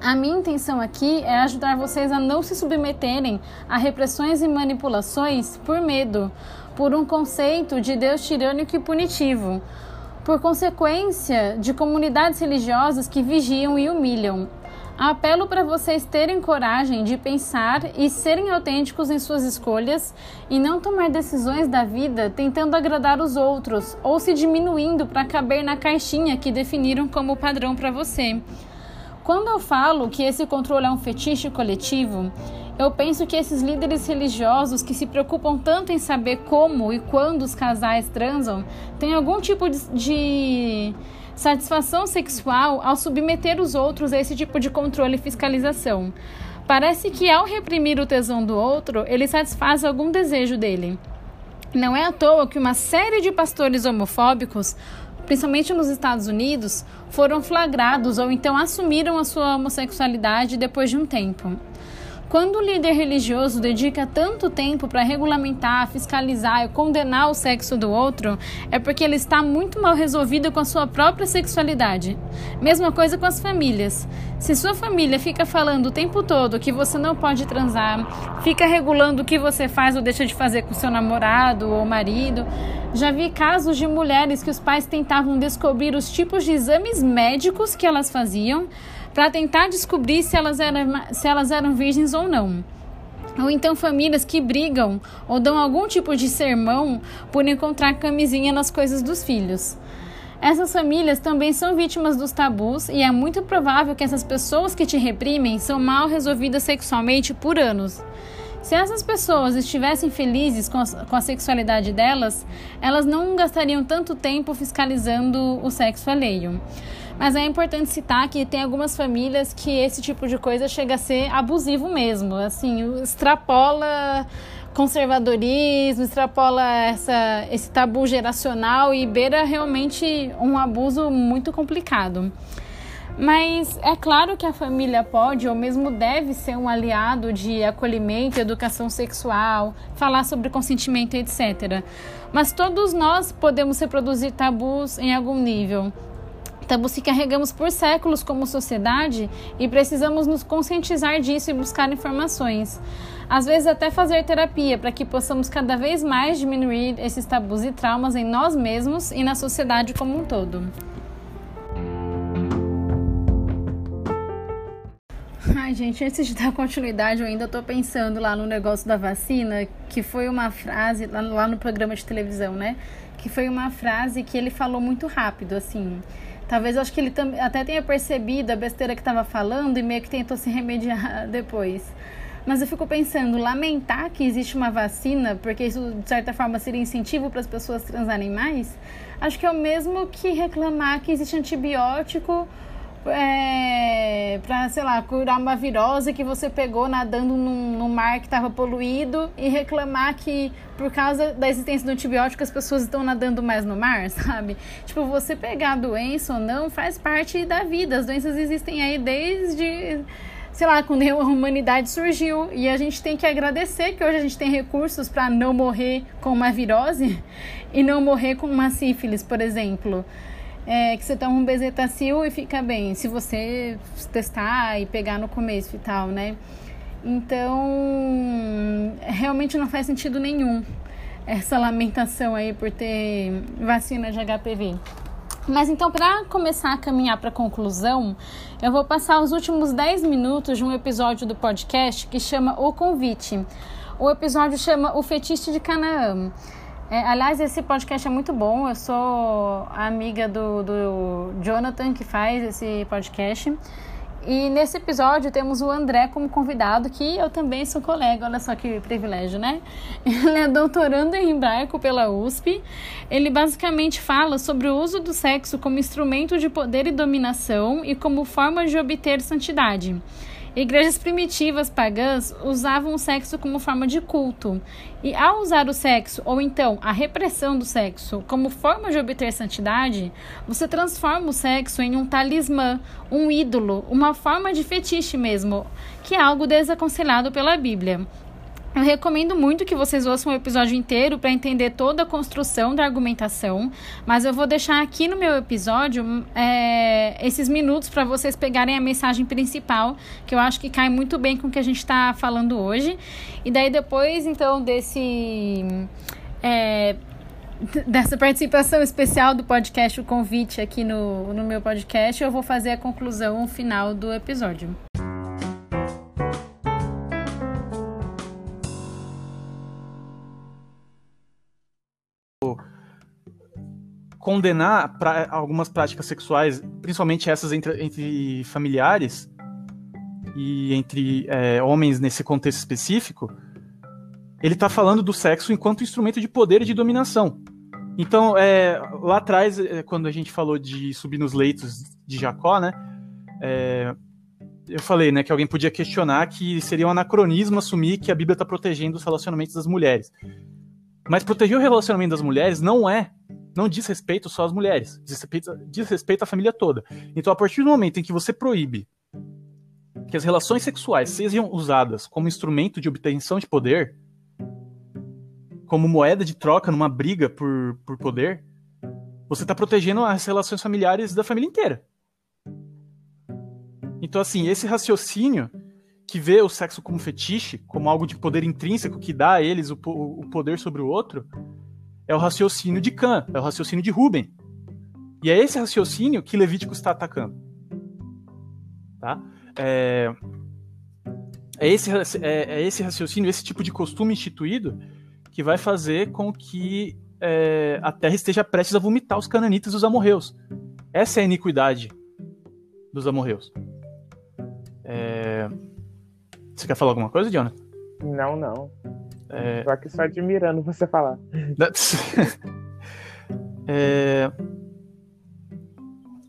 A minha intenção aqui é ajudar vocês a não se submeterem a repressões e manipulações por medo, por um conceito de Deus tirânico e punitivo, por consequência de comunidades religiosas que vigiam e humilham. Apelo para vocês terem coragem de pensar e serem autênticos em suas escolhas e não tomar decisões da vida tentando agradar os outros ou se diminuindo para caber na caixinha que definiram como padrão para você. Quando eu falo que esse controle é um fetiche coletivo, eu penso que esses líderes religiosos que se preocupam tanto em saber como e quando os casais transam têm algum tipo de, de satisfação sexual ao submeter os outros a esse tipo de controle e fiscalização. Parece que ao reprimir o tesão do outro, ele satisfaz algum desejo dele. Não é à toa que uma série de pastores homofóbicos, principalmente nos Estados Unidos, foram flagrados ou então assumiram a sua homossexualidade depois de um tempo. Quando o líder religioso dedica tanto tempo para regulamentar, fiscalizar e condenar o sexo do outro, é porque ele está muito mal resolvido com a sua própria sexualidade. Mesma coisa com as famílias. Se sua família fica falando o tempo todo que você não pode transar, fica regulando o que você faz ou deixa de fazer com seu namorado ou marido, já vi casos de mulheres que os pais tentavam descobrir os tipos de exames médicos que elas faziam para tentar descobrir se elas, eram, se elas eram virgens ou não. Ou então famílias que brigam ou dão algum tipo de sermão por encontrar camisinha nas coisas dos filhos. Essas famílias também são vítimas dos tabus e é muito provável que essas pessoas que te reprimem são mal resolvidas sexualmente por anos. Se essas pessoas estivessem felizes com a, com a sexualidade delas, elas não gastariam tanto tempo fiscalizando o sexo alheio. Mas é importante citar que tem algumas famílias que esse tipo de coisa chega a ser abusivo mesmo. Assim, extrapola conservadorismo, extrapola essa, esse tabu geracional e beira realmente um abuso muito complicado. Mas é claro que a família pode ou mesmo deve ser um aliado de acolhimento, educação sexual, falar sobre consentimento, etc. Mas todos nós podemos reproduzir tabus em algum nível. Tabus que carregamos por séculos como sociedade e precisamos nos conscientizar disso e buscar informações. Às vezes, até fazer terapia para que possamos cada vez mais diminuir esses tabus e traumas em nós mesmos e na sociedade como um todo. Ai, gente, antes de dar continuidade, eu ainda estou pensando lá no negócio da vacina, que foi uma frase, lá no programa de televisão, né? Que foi uma frase que ele falou muito rápido, assim. Talvez eu acho que ele até tenha percebido a besteira que estava falando e meio que tentou se remediar depois. Mas eu fico pensando, lamentar que existe uma vacina, porque isso de certa forma seria incentivo para as pessoas transarem mais, acho que é o mesmo que reclamar que existe antibiótico é, para, sei lá, curar uma virose que você pegou nadando num, num mar que estava poluído e reclamar que por causa da existência do antibiótico as pessoas estão nadando mais no mar, sabe? Tipo, você pegar a doença ou não faz parte da vida. As doenças existem aí desde sei lá, quando a humanidade surgiu. E a gente tem que agradecer que hoje a gente tem recursos para não morrer com uma virose e não morrer com uma sífilis, por exemplo é, que você toma um bezetacil e fica bem, se você testar e pegar no começo e tal, né? Então, realmente não faz sentido nenhum essa lamentação aí por ter vacina de HPV. Mas então, para começar a caminhar para a conclusão, eu vou passar os últimos 10 minutos de um episódio do podcast que chama O Convite. O episódio chama O Fetiche de Canaã. É, aliás, esse podcast é muito bom. Eu sou amiga do, do Jonathan, que faz esse podcast. E nesse episódio temos o André como convidado, que eu também sou colega, olha só que privilégio, né? Ele é doutorando em hebraico pela USP. Ele basicamente fala sobre o uso do sexo como instrumento de poder e dominação e como forma de obter santidade. Igrejas primitivas pagãs usavam o sexo como forma de culto. E ao usar o sexo, ou então a repressão do sexo, como forma de obter santidade, você transforma o sexo em um talismã, um ídolo, uma forma de fetiche mesmo, que é algo desaconselhado pela Bíblia. Eu recomendo muito que vocês ouçam o episódio inteiro para entender toda a construção da argumentação, mas eu vou deixar aqui no meu episódio é, esses minutos para vocês pegarem a mensagem principal, que eu acho que cai muito bem com o que a gente está falando hoje. E daí depois, então, desse. É, dessa participação especial do podcast, o convite aqui no, no meu podcast, eu vou fazer a conclusão final do episódio. Condenar pra, algumas práticas sexuais, principalmente essas entre, entre familiares e entre é, homens nesse contexto específico, ele está falando do sexo enquanto instrumento de poder e de dominação. Então, é, lá atrás, é, quando a gente falou de subir nos leitos de Jacó, né, é, eu falei né, que alguém podia questionar que seria um anacronismo assumir que a Bíblia está protegendo os relacionamentos das mulheres. Mas proteger o relacionamento das mulheres não é não diz respeito só às mulheres, diz respeito, diz respeito à família toda. Então, a partir do momento em que você proíbe que as relações sexuais sejam usadas como instrumento de obtenção de poder, como moeda de troca numa briga por, por poder, você está protegendo as relações familiares da família inteira. Então, assim, esse raciocínio que vê o sexo como fetiche, como algo de poder intrínseco que dá a eles o, o poder sobre o outro, é o raciocínio de Kant, é o raciocínio de Ruben. E é esse raciocínio que Levítico está atacando. Tá? É, é, esse, é, é esse raciocínio, esse tipo de costume instituído que vai fazer com que é, a terra esteja prestes a vomitar os cananitas e os amorreus. Essa é a iniquidade dos amorreus. É... Você quer falar alguma coisa, Jonathan? Não, não. É... Tô aqui só admirando você falar. é...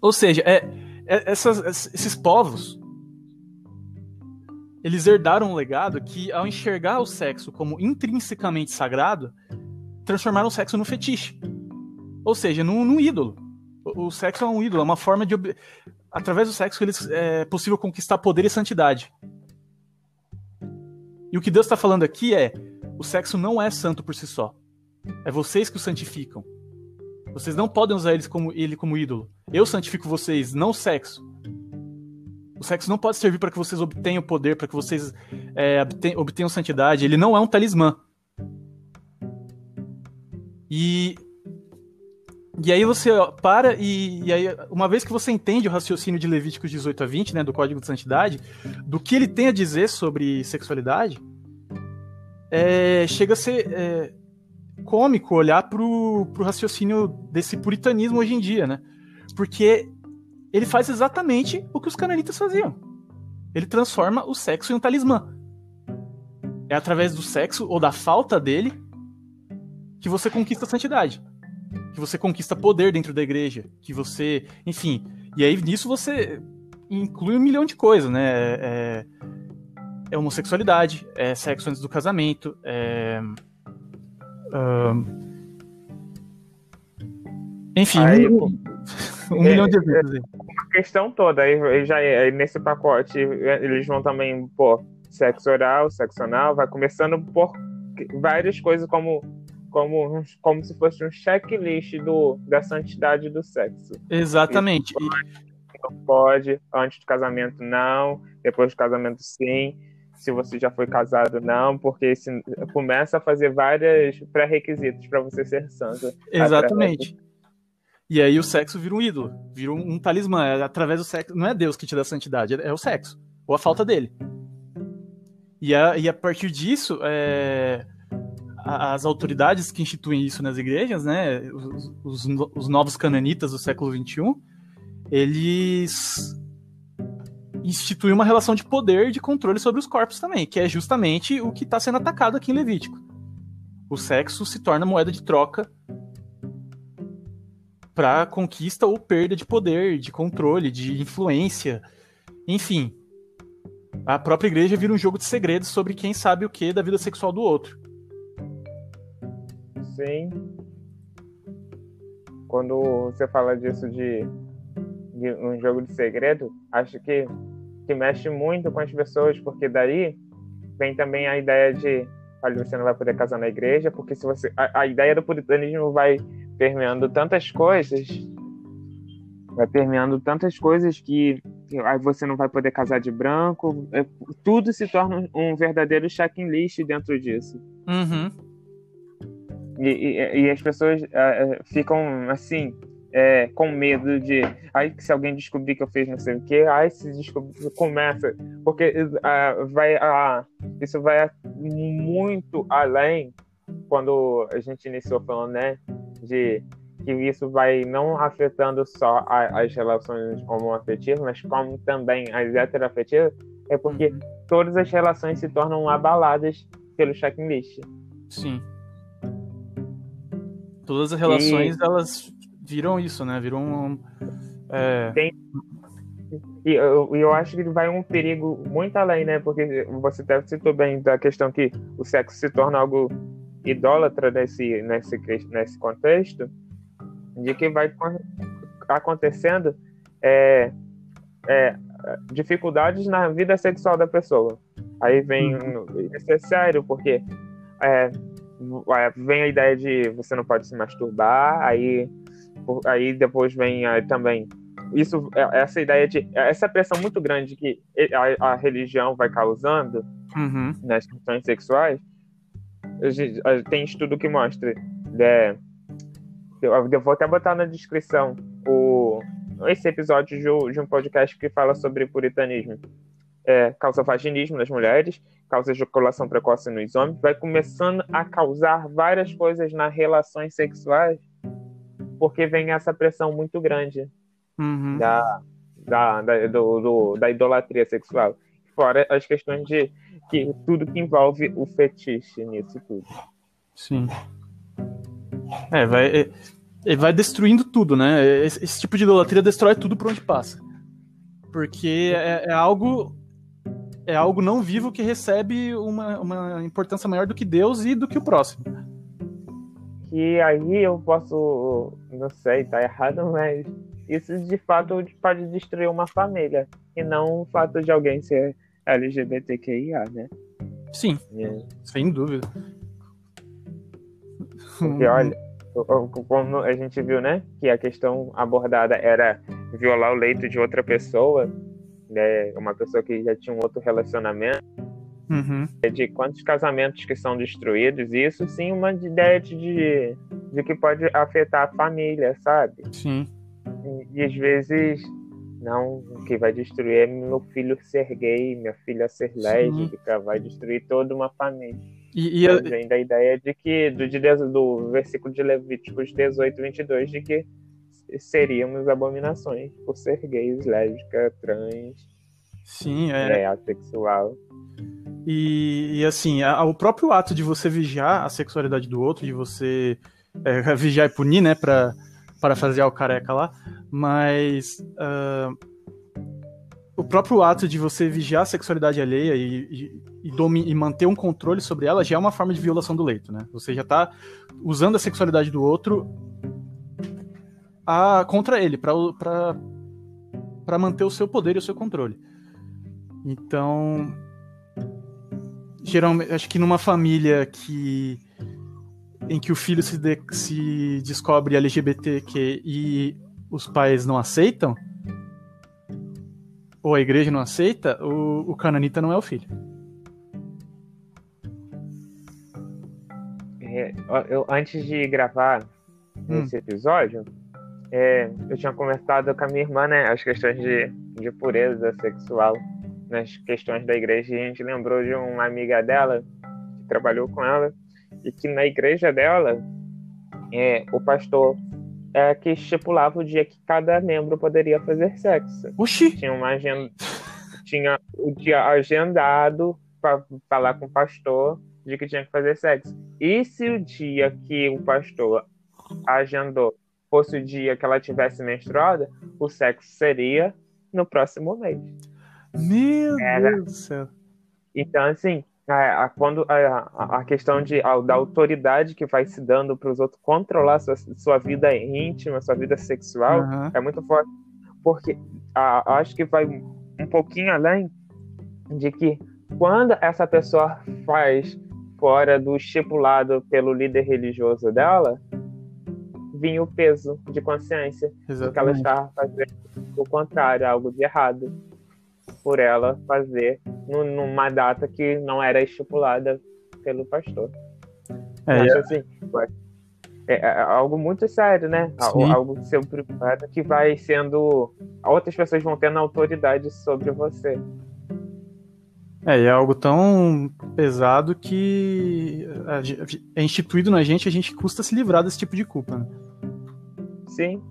Ou seja, é, é, essas, esses povos eles herdaram um legado que, ao enxergar o sexo como intrinsecamente sagrado, transformaram o sexo no fetiche. Ou seja, num, num ídolo. O, o, sexo é um ídolo, é uma forma de. Através do sexo, eles, é possível conquistar poder e santidade. E o que Deus está falando aqui é: o sexo não é santo por si só. É vocês que o santificam. Vocês não podem usar como, ele como ídolo. Eu santifico vocês, não o sexo. O sexo não pode servir para que vocês obtenham poder, para que vocês é, obtenham, obtenham santidade. Ele não é um talismã. E e aí você para e, e, aí, uma vez que você entende o raciocínio de Levíticos 18 a 20, né, do Código de Santidade, do que ele tem a dizer sobre sexualidade, é, chega a ser é, cômico olhar pro, pro raciocínio desse puritanismo hoje em dia, né? Porque ele faz exatamente o que os cananitas faziam. Ele transforma o sexo em um talismã. É através do sexo ou da falta dele que você conquista a santidade que você conquista poder dentro da igreja, que você, enfim, e aí nisso você inclui um milhão de coisas, né? É, é homossexualidade, é sexo antes do casamento, é, enfim, aí, um, um é, milhão de coisas. É, a questão toda, aí, já aí nesse pacote eles vão também pôr sexo oral, sexo anal, vai começando por várias coisas como como, como se fosse um checklist do, da santidade do sexo. Exatamente. Não pode, antes do casamento não, depois do casamento sim, se você já foi casado não, porque se, começa a fazer vários pré-requisitos para você ser santo. Exatamente. E aí o sexo vira um ídolo, vira um, um talismã. É através do sexo. Não é Deus que te dá santidade, é o sexo. Ou a falta dele. E a, e a partir disso, é, as autoridades que instituem isso nas igrejas, né, os, os, os novos cananitas do século XXI, eles instituem uma relação de poder e de controle sobre os corpos também, que é justamente o que está sendo atacado aqui em Levítico. O sexo se torna moeda de troca para conquista ou perda de poder, de controle, de influência, enfim. A própria igreja vira um jogo de segredos sobre quem sabe o que da vida sexual do outro assim, quando você fala disso de, de um jogo de segredo, acho que, que mexe muito com as pessoas, porque daí vem também a ideia de olha, você não vai poder casar na igreja, porque se você. A, a ideia do puritanismo vai permeando tantas coisas, vai permeando tantas coisas que aí você não vai poder casar de branco. É, tudo se torna um verdadeiro checklist dentro disso. Uhum. E, e, e as pessoas uh, ficam assim, é, com medo de. Ai, se alguém descobrir que eu fiz não sei o quê, ai, se descobrir. Começa. Porque uh, vai, uh, isso vai muito além quando a gente iniciou falando, né? De que isso vai não afetando só a, as relações homoafetivas, mas como também as heteroafetivas, é porque uhum. todas as relações se tornam abaladas pelo checklist. Sim todas as relações e... elas viram isso, né? Viram um, é... Tem... E eu, eu acho que vai um perigo muito além, né? Porque você deve citou bem da questão que o sexo se torna algo idólatra nesse, nesse, nesse contexto, de que vai acontecendo é, é, dificuldades na vida sexual da pessoa. Aí vem. Uhum. Isso é sério, porque é, vem a ideia de você não pode se masturbar, aí, aí depois vem aí, também. Isso, é, essa ideia de. Essa pressão muito grande que a, a religião vai causando Uhum. nas questões sexuais, tem estudo que mostra. É, eu vou até botar na descrição o, esse episódio de, de um podcast que fala sobre puritanismo. É, causa vaginismo nas mulheres, causa ejaculação precoce nos homens, vai começando a causar várias coisas nas relações sexuais, porque vem essa pressão muito grande Uhum. da, da, da, do, do, da idolatria sexual. Fora as questões de que tudo que envolve o fetiche nisso tudo. Sim. É, vai, é, é, vai destruindo tudo, né? Esse, esse, tipo de idolatria destrói tudo por onde passa. Porque é, é, algo é algo não vivo que recebe uma, uma importância maior do que Deus e do que o próximo. Que aí eu posso, não sei, tá errado, mas isso de fato pode destruir uma família. E não o fato de alguém ser LGBTQIA, né? Sim, É. sem dúvida. Porque, olha, como a gente viu, né? Que a questão abordada era violar o leito de outra pessoa, né? Uma pessoa que já tinha um outro relacionamento. Uhum. De quantos casamentos que são destruídos, e isso sim uma ideia de, de que pode afetar a família, sabe? Sim. E, e às vezes, não, o que vai destruir é meu filho ser gay, minha filha ser lésbica, vai destruir toda uma família. E, e vem da ideia de que, do, de, do versículo de Levíticos 18, 22, de que seríamos abominações por ser gays, lésbica, trans, sim, é. é, assexual. E, e assim, a- o próprio ato de você vigiar a sexualidade do outro, de você é, vigiar e punir, né, pra parafrasear o careca lá, mas ah, o próprio ato de você vigiar a sexualidade alheia e, e, e e manter um controle sobre ela já é uma forma de violação do leito, né? Você já tá usando a sexualidade do outro a, contra ele, pra manter o seu poder e o seu controle. Então, geralmente, acho que numa família que em que o filho se, de- se descobre LGBTQ e os pais não aceitam, ou a igreja não aceita, o, o cananita não é o filho. É, eu, antes de gravar Hum. esse episódio, é, eu tinha conversado com a minha irmã, né, as questões de, de pureza sexual nas questões da igreja, e a gente lembrou de uma amiga dela que trabalhou com ela, e que na igreja dela, é, o pastor é que estipulava o dia que cada membro poderia fazer sexo. Oxi! Tinha uma agenda, tinha o dia agendado para falar com o pastor de que tinha que fazer sexo. E se o dia que o pastor agendou fosse o dia que ela tivesse menstruada, o sexo seria no próximo mês. Meu Era. Deus do céu. Então, assim, a, a- quando a, a- questão de, a- da autoridade que vai se dando para os outros controlar sua, sua vida íntima, sua vida sexual, Aham. é muito forte. Porque a, acho que vai um pouquinho além de que quando essa pessoa faz fora do estipulado pelo líder religioso dela, vinha o peso de consciência de que ela Exatamente. estava fazendo o contrário, algo de errado, por ela fazer nu- numa data que não era estipulada pelo pastor. É, Acho assim, vai- é, é algo muito sério, né? Sim. Algo seu privado que vai sendo. Outras pessoas vão tendo autoridade sobre você. É, é algo tão pesado que é instituído na gente, a gente custa se livrar desse tipo de culpa. Né? Sim.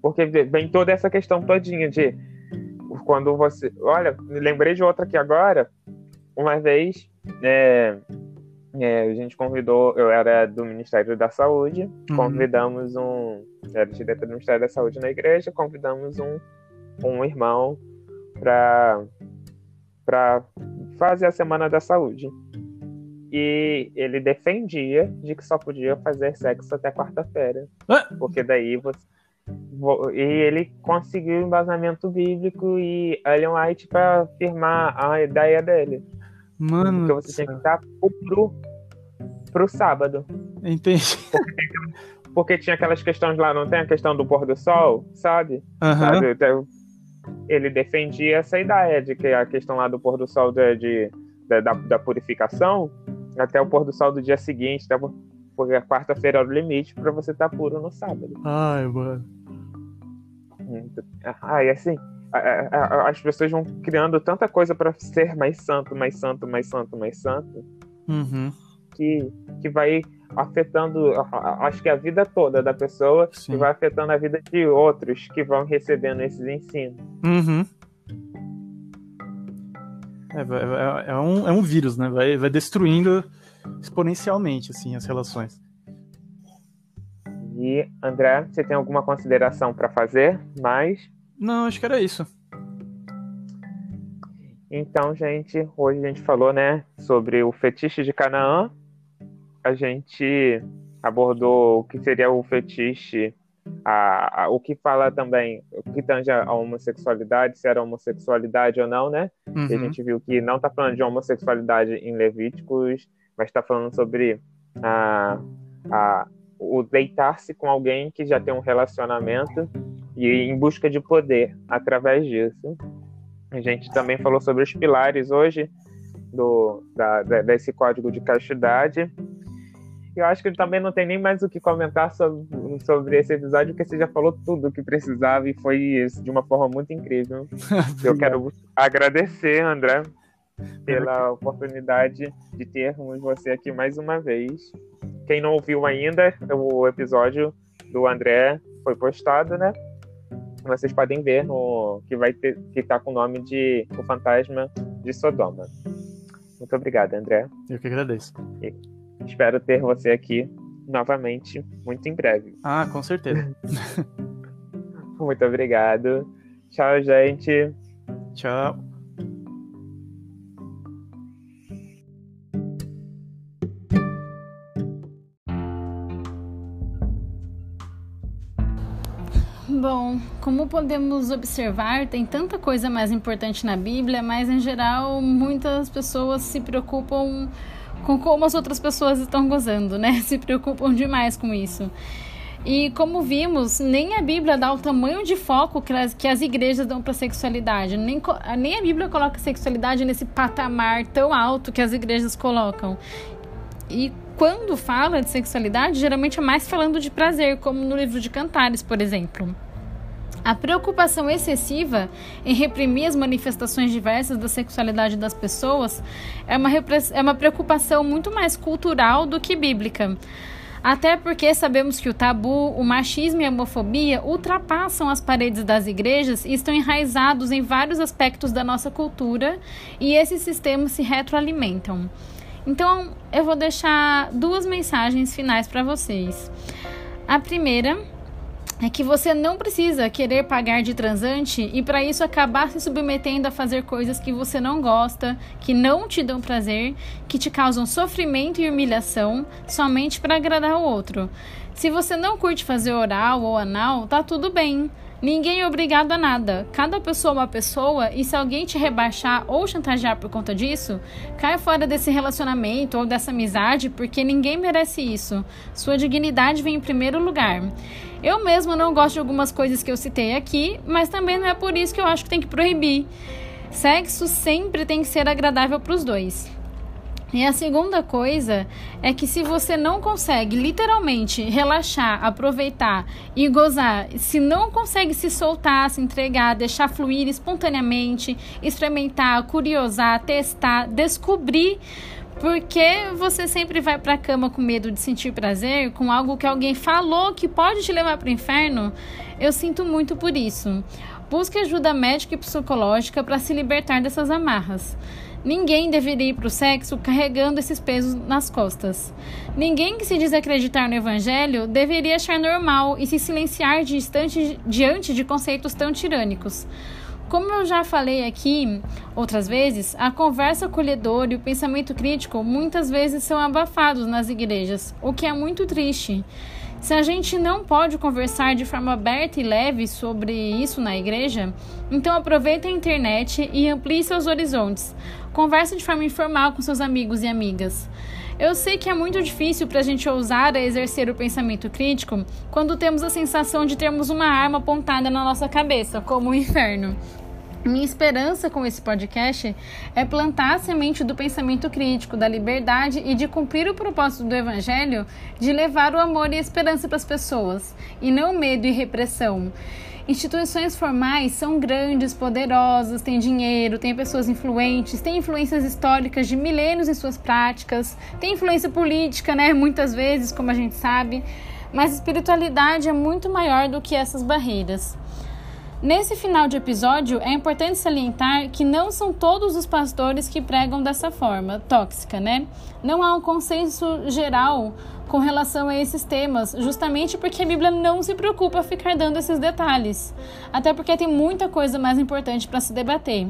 Porque vem toda essa questão todinha de quando você. Olha, me lembrei de outra aqui agora. Uma vez, é, é, a gente convidou, eu era do Ministério da Saúde, Uhum. convidamos um. Era diretor do Ministério da Saúde na igreja, convidamos um, um irmão para para fazer a Semana da Saúde. E ele defendia de que só podia fazer sexo até quarta-feira. Ah! Porque daí você e ele conseguiu embasamento bíblico e Ellen White para afirmar a ideia dele. Mano. Então você tem que estar pro, pro sábado. Entendi. Porque, porque, tinha aquelas questões lá, não tem a questão do pôr do sol, sabe? Uhum. sabe? Então, ele defendia essa ideia de que a questão lá do pôr do sol de, de da, da, purificação até o pôr do sol do dia seguinte, porque a quarta-feira é o limite para você estar tá puro no sábado. Ai, mano. Ah, e assim, as pessoas vão criando tanta coisa para ser mais santo, mais santo, mais santo, mais santo, uhum. que, que vai afetando, acho que a vida toda da pessoa Sim. e vai afetando a vida de outros que vão recebendo esses ensinos. Uhum. É, é, é, um, é um vírus, né? Vai, vai destruindo exponencialmente assim as relações. E André, você tem alguma consideração para fazer? Mais? Não, acho que era isso. Então, gente, hoje a gente falou, né, sobre o fetiche de Canaã. A gente abordou o que seria o fetiche, a, a, o que fala também, o que tange a homossexualidade, se era homossexualidade ou não, né? Uhum. E a gente viu que não está falando de homossexualidade em Levíticos, mas está falando sobre a, a, o deitar-se com alguém que já tem um relacionamento e em busca de poder através disso. A gente também falou sobre os pilares hoje do, da, desse código de castidade. Eu acho que também não tem nem mais o que comentar sobre, sobre esse episódio, porque você já falou tudo o que precisava e foi isso de uma forma muito incrível. Eu quero agradecer, André, pela oportunidade de termos você aqui mais uma vez. Quem não ouviu ainda, o episódio do André foi postado, né? Vocês podem ver no que vai ter que tá com o nome de O Fantasma de Sodoma. Muito obrigado, André. Eu que agradeço. E espero ter você aqui novamente muito em breve. Ah, com certeza. muito obrigado. Tchau, gente. Tchau. Bom, como podemos observar, tem tanta coisa mais importante na Bíblia, mas em geral muitas pessoas se preocupam com como as outras pessoas estão gozando, né? Se preocupam demais com isso. E como vimos, nem a Bíblia dá o tamanho de foco que as, que as igrejas dão para a sexualidade. Nem, nem a Bíblia coloca a sexualidade nesse patamar tão alto que as igrejas colocam. E quando fala de sexualidade, geralmente é mais falando de prazer, como no livro de Cantares, por exemplo. A preocupação excessiva em reprimir as manifestações diversas da sexualidade das pessoas é uma, é uma preocupação muito mais cultural do que bíblica. Até porque sabemos que o tabu, o machismo e a homofobia ultrapassam as paredes das igrejas e estão enraizados em vários aspectos da nossa cultura e esses sistemas se retroalimentam. Então, eu vou deixar duas mensagens finais para vocês. A primeira é que você não precisa querer pagar de transante e para isso acabar se submetendo a fazer coisas que você não gosta, que não te dão prazer, que te causam sofrimento e humilhação somente para agradar o outro. Se você não curte fazer oral ou anal, tá tudo bem. Ninguém é obrigado a nada. Cada pessoa é uma pessoa e se alguém te rebaixar ou chantagear por conta disso, cai fora desse relacionamento ou dessa amizade porque ninguém merece isso. Sua dignidade vem em primeiro lugar. Eu mesmo não gosto de algumas coisas que eu citei aqui, mas também não é por isso que eu acho que tem que proibir. Sexo sempre tem que ser agradável para os dois. E a segunda coisa é que se você não consegue literalmente relaxar, aproveitar e gozar, se não consegue se soltar, se entregar, deixar fluir espontaneamente, experimentar, curiosar, testar, descobrir porque você sempre vai para a cama com medo de sentir prazer com algo que alguém falou que pode te levar para o inferno? Eu sinto muito por isso. Busque ajuda médica e psicológica para se libertar dessas amarras. Ninguém deveria ir para o sexo carregando esses pesos nas costas. Ninguém que se diz acreditar no Evangelho deveria achar normal e se silenciar distante, diante de conceitos tão tirânicos. Como eu já falei aqui outras vezes, a conversa acolhedora e o pensamento crítico muitas vezes são abafados nas igrejas, o que é muito triste. Se a gente não pode conversar de forma aberta e leve sobre isso na igreja, então aproveite a internet e amplie seus horizontes. Converse de forma informal com seus amigos e amigas. Eu sei que é muito difícil para a gente ousar a exercer o pensamento crítico quando temos a sensação de termos uma arma apontada na nossa cabeça, como o inferno. Minha esperança com esse podcast é plantar a semente do pensamento crítico, da liberdade e de cumprir o propósito do Evangelho de levar o amor e a esperança para as pessoas, e não medo e repressão. Instituições formais são grandes, poderosas, têm dinheiro, têm pessoas influentes, têm influências históricas de milênios em suas práticas, têm influência política, né? Muitas vezes, como a gente sabe. Mas espiritualidade é muito maior do que essas barreiras. Nesse final de episódio, é importante salientar que não são todos os pastores que pregam dessa forma tóxica, né? Não há um consenso geral com relação a esses temas, justamente porque a Bíblia não se preocupa ficar dando esses detalhes, até porque tem muita coisa mais importante para se debater.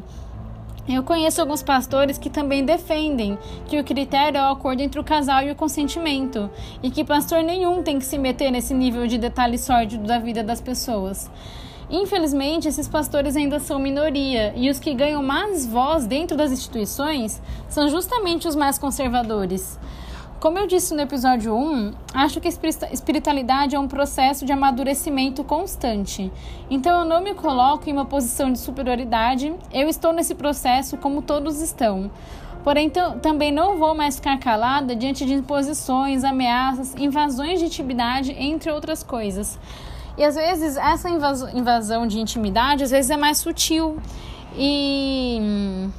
Eu conheço alguns pastores que também defendem que o critério é o acordo entre o casal e o consentimento, e que pastor nenhum tem que se meter nesse nível de detalhe sórdido da vida das pessoas. Infelizmente, esses pastores ainda são minoria e os que ganham mais voz dentro das instituições são justamente os mais conservadores. Como eu disse no episódio 1, acho que a espiritualidade é um processo de amadurecimento constante. Então eu não me coloco em uma posição de superioridade, eu estou nesse processo como todos estão. Porém, também não vou mais ficar calada diante de imposições, ameaças, invasões de intimidade, entre outras coisas. E às vezes essa invasão de intimidade às vezes é mais sutil e hum,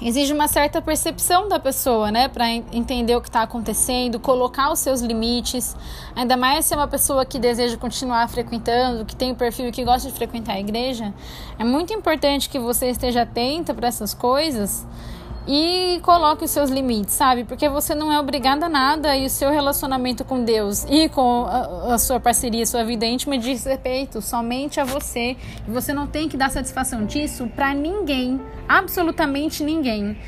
exige uma certa percepção da pessoa, né, para entender o que está acontecendo, colocar os seus limites. Ainda mais se é uma pessoa que deseja continuar frequentando, que tem o um perfil que gosta de frequentar a igreja, é muito importante que você esteja atenta para essas coisas e coloque os seus limites, sabe? Porque você não é obrigada a nada e o seu relacionamento com Deus e com a, a sua parceria, sua vida íntima diz respeito somente a você. E você não tem que dar satisfação disso para ninguém, absolutamente ninguém.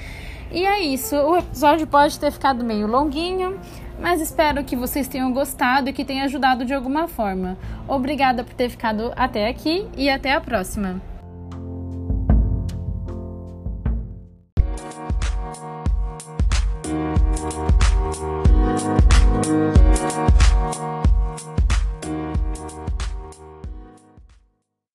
E é isso. O episódio pode ter ficado meio longuinho, mas espero que vocês tenham gostado e que tenha ajudado de alguma forma. Obrigada por ter ficado até aqui e até a próxima. Thank you.